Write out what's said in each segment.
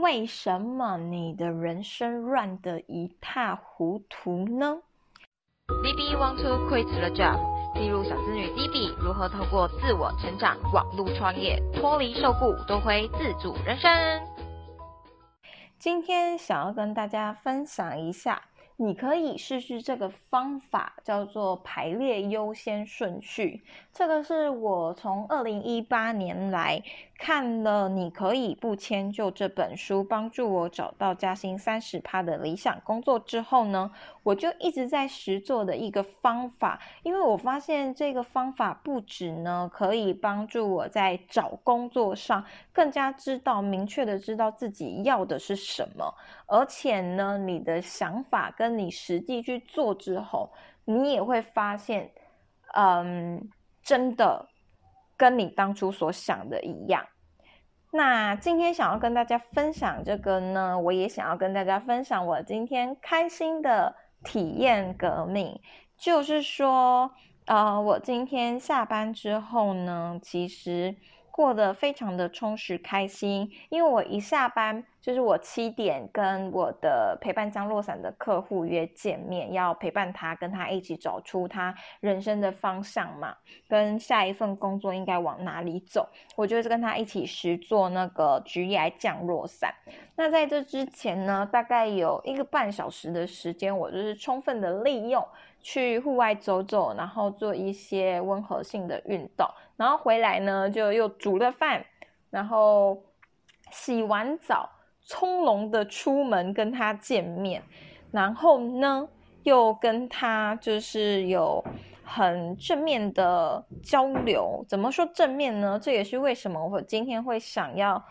为什么你的人生乱得一塌糊涂呢？DB want to quit the job，记录小资女 DB 如何透过自我成长、网络创业，脱离受雇，夺回自主人生。今天想要跟大家分享一下。你可以试试这个方法，叫做排列优先顺序。这个是我从二零一八年来看了《你可以不迁就》这本书，帮助我找到加薪三十趴的理想工作之后呢，我就一直在实做的一个方法。因为我发现这个方法不止呢，可以帮助我在找工作上更加知道明确的知道自己要的是什么，而且呢，你的想法跟你实际去做之后，你也会发现，嗯，真的跟你当初所想的一样。那今天想要跟大家分享这个呢，我也想要跟大家分享我今天开心的体验革命，就是说，呃，我今天下班之后呢，其实。过得非常的充实开心，因为我一下班就是我七点跟我的陪伴降落伞的客户约见面，要陪伴他，跟他一起找出他人生的方向嘛，跟下一份工作应该往哪里走。我就是跟他一起实做那个橘叶降落伞。那在这之前呢，大概有一个半小时的时间，我就是充分的利用去户外走走，然后做一些温和性的运动。然后回来呢，就又煮了饭，然后洗完澡，从容的出门跟他见面，然后呢，又跟他就是有很正面的交流。怎么说正面呢？这也是为什么我今天会想要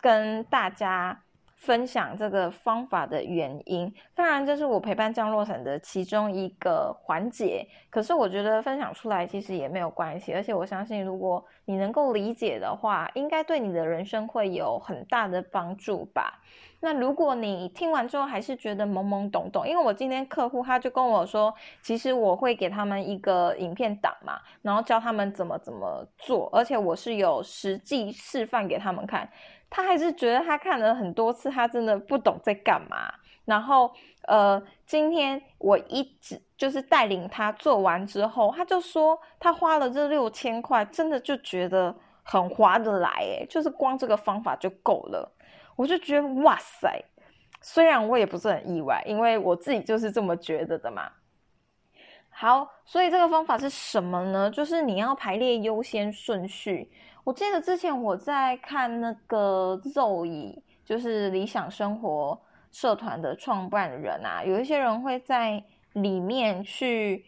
跟大家。分享这个方法的原因，当然这是我陪伴降落伞的其中一个环节。可是我觉得分享出来其实也没有关系，而且我相信如果你能够理解的话，应该对你的人生会有很大的帮助吧。那如果你听完之后还是觉得懵懵懂懂，因为我今天客户他就跟我说，其实我会给他们一个影片档嘛，然后教他们怎么怎么做，而且我是有实际示范给他们看。他还是觉得他看了很多次，他真的不懂在干嘛。然后，呃，今天我一直就是带领他做完之后，他就说他花了这六千块，真的就觉得很划得来，诶，就是光这个方法就够了。我就觉得哇塞，虽然我也不是很意外，因为我自己就是这么觉得的嘛。好，所以这个方法是什么呢？就是你要排列优先顺序。我记得之前我在看那个肉乙，就是理想生活社团的创办人啊，有一些人会在里面去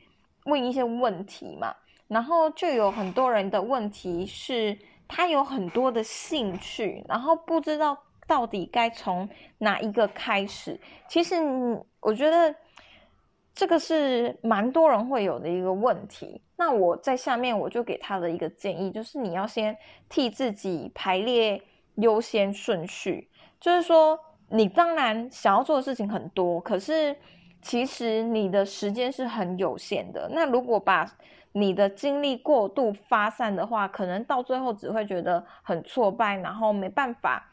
问一些问题嘛，然后就有很多人的问题是，他有很多的兴趣，然后不知道到底该从哪一个开始。其实我觉得。这个是蛮多人会有的一个问题。那我在下面我就给他的一个建议，就是你要先替自己排列优先顺序。就是说，你当然想要做的事情很多，可是其实你的时间是很有限的。那如果把你的精力过度发散的话，可能到最后只会觉得很挫败，然后没办法，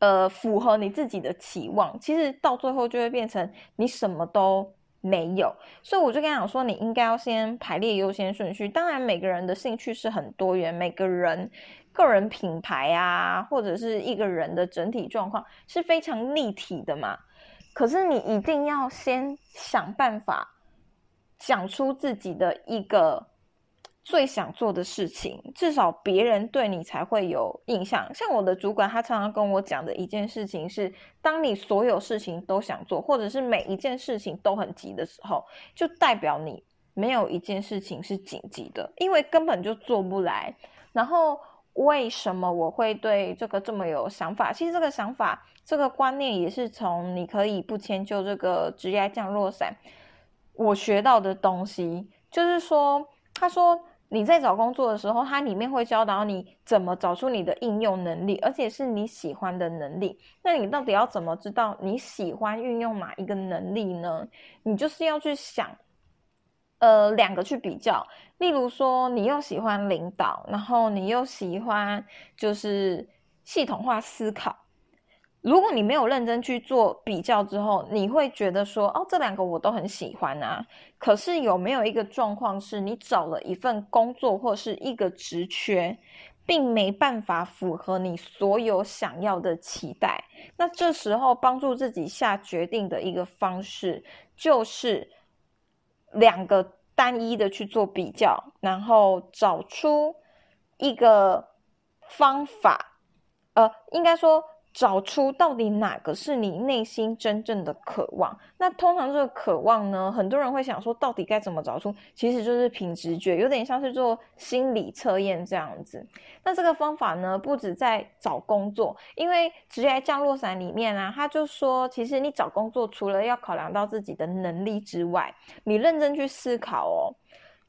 呃，符合你自己的期望。其实到最后就会变成你什么都。没有，所以我就跟他讲说，你应该要先排列优先顺序。当然，每个人的兴趣是很多元，每个人个人品牌啊，或者是一个人的整体状况是非常立体的嘛。可是你一定要先想办法讲出自己的一个。最想做的事情，至少别人对你才会有印象。像我的主管，他常常跟我讲的一件事情是：当你所有事情都想做，或者是每一件事情都很急的时候，就代表你没有一件事情是紧急的，因为根本就做不来。然后，为什么我会对这个这么有想法？其实这个想法、这个观念也是从你可以不迁就这个职业降落伞，我学到的东西，就是说，他说。你在找工作的时候，它里面会教导你怎么找出你的应用能力，而且是你喜欢的能力。那你到底要怎么知道你喜欢运用哪一个能力呢？你就是要去想，呃，两个去比较。例如说，你又喜欢领导，然后你又喜欢就是系统化思考。如果你没有认真去做比较之后，你会觉得说，哦，这两个我都很喜欢啊。可是有没有一个状况是，你找了一份工作或是一个职缺，并没办法符合你所有想要的期待？那这时候帮助自己下决定的一个方式，就是两个单一的去做比较，然后找出一个方法，呃，应该说。找出到底哪个是你内心真正的渴望？那通常这个渴望呢，很多人会想说，到底该怎么找出？其实就是凭直觉，有点像是做心理测验这样子。那这个方法呢，不止在找工作，因为职业降落伞里面啊，他就说，其实你找工作除了要考量到自己的能力之外，你认真去思考哦，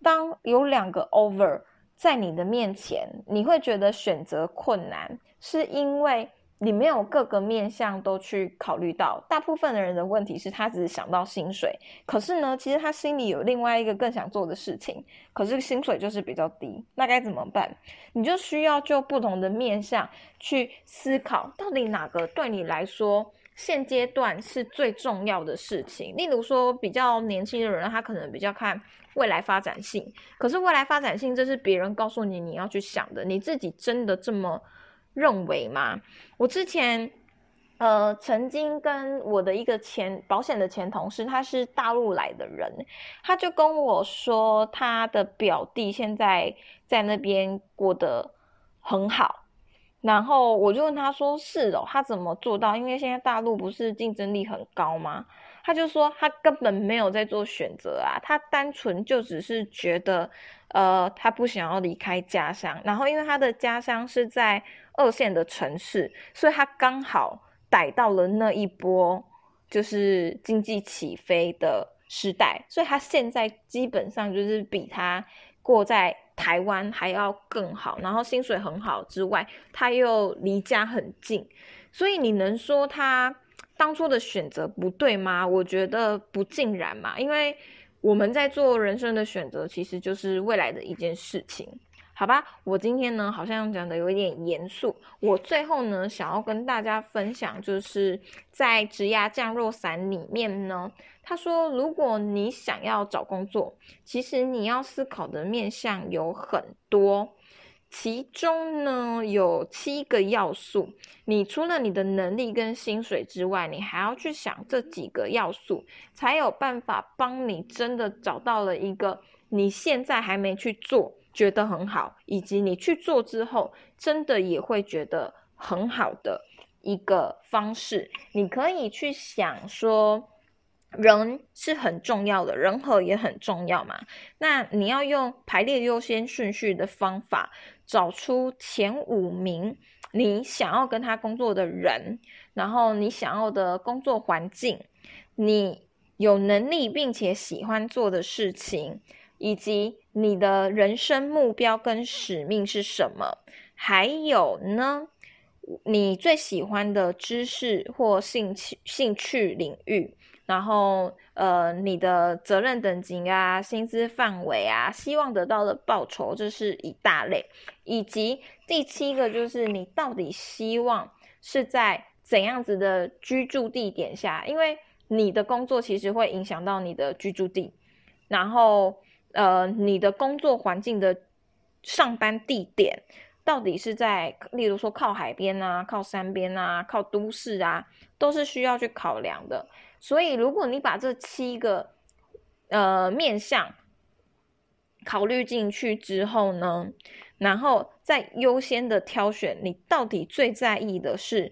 当有两个 over 在你的面前，你会觉得选择困难，是因为。你没有各个面向都去考虑到，大部分的人的问题是他只是想到薪水，可是呢，其实他心里有另外一个更想做的事情，可是薪水就是比较低，那该怎么办？你就需要就不同的面向去思考，到底哪个对你来说现阶段是最重要的事情。例如说，比较年轻的人，他可能比较看未来发展性，可是未来发展性这是别人告诉你你要去想的，你自己真的这么？认为吗？我之前呃曾经跟我的一个前保险的前同事，他是大陆来的人，他就跟我说他的表弟现在在那边过得很好，然后我就问他说是哦，他怎么做到？因为现在大陆不是竞争力很高吗？他就说他根本没有在做选择啊，他单纯就只是觉得呃他不想要离开家乡，然后因为他的家乡是在。二线的城市，所以他刚好逮到了那一波就是经济起飞的时代，所以他现在基本上就是比他过在台湾还要更好，然后薪水很好之外，他又离家很近，所以你能说他当初的选择不对吗？我觉得不尽然嘛，因为我们在做人生的选择，其实就是未来的一件事情。好吧，我今天呢好像讲的有一点严肃。我最后呢想要跟大家分享，就是在职涯降落伞里面呢，他说，如果你想要找工作，其实你要思考的面向有很多，其中呢有七个要素。你除了你的能力跟薪水之外，你还要去想这几个要素，才有办法帮你真的找到了一个你现在还没去做。觉得很好，以及你去做之后，真的也会觉得很好的一个方式。你可以去想说，人是很重要的，人和也很重要嘛。那你要用排列优先顺序的方法，找出前五名你想要跟他工作的人，然后你想要的工作环境，你有能力并且喜欢做的事情。以及你的人生目标跟使命是什么？还有呢，你最喜欢的知识或兴趣兴趣领域，然后呃，你的责任等级啊，薪资范围啊，希望得到的报酬，这是一大类。以及第七个就是你到底希望是在怎样子的居住地点下？因为你的工作其实会影响到你的居住地，然后。呃，你的工作环境的上班地点到底是在，例如说靠海边啊，靠山边啊，靠都市啊，都是需要去考量的。所以，如果你把这七个呃面向考虑进去之后呢，然后再优先的挑选，你到底最在意的是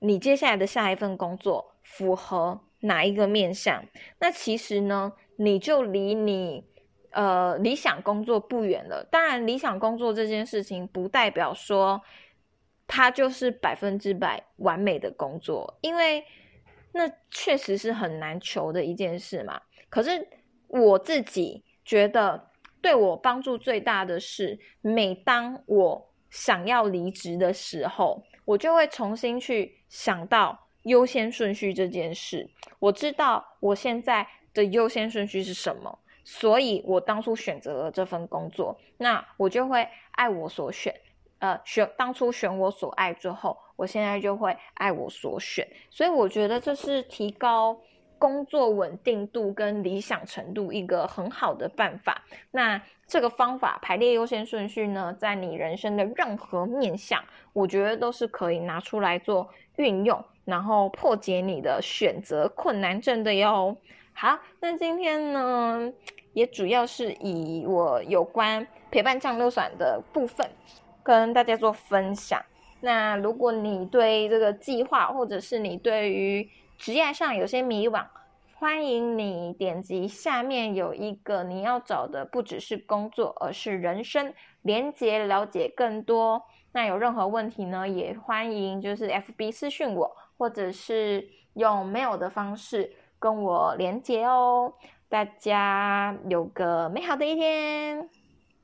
你接下来的下一份工作符合哪一个面向？那其实呢，你就离你。呃，理想工作不远了。当然，理想工作这件事情不代表说它就是百分之百完美的工作，因为那确实是很难求的一件事嘛。可是我自己觉得，对我帮助最大的是，每当我想要离职的时候，我就会重新去想到优先顺序这件事。我知道我现在的优先顺序是什么。所以我当初选择了这份工作，那我就会爱我所选，呃选当初选我所爱之后，我现在就会爱我所选。所以我觉得这是提高工作稳定度跟理想程度一个很好的办法。那这个方法排列优先顺序呢，在你人生的任何面向，我觉得都是可以拿出来做运用，然后破解你的选择困难症的哟。好，那今天呢，也主要是以我有关陪伴降落伞的部分跟大家做分享。那如果你对这个计划，或者是你对于职业上有些迷惘，欢迎你点击下面有一个你要找的，不只是工作，而是人生连接，了解更多。那有任何问题呢，也欢迎就是 FB 私讯我，或者是用 mail 的方式跟我连接哦。大家有个美好的一天。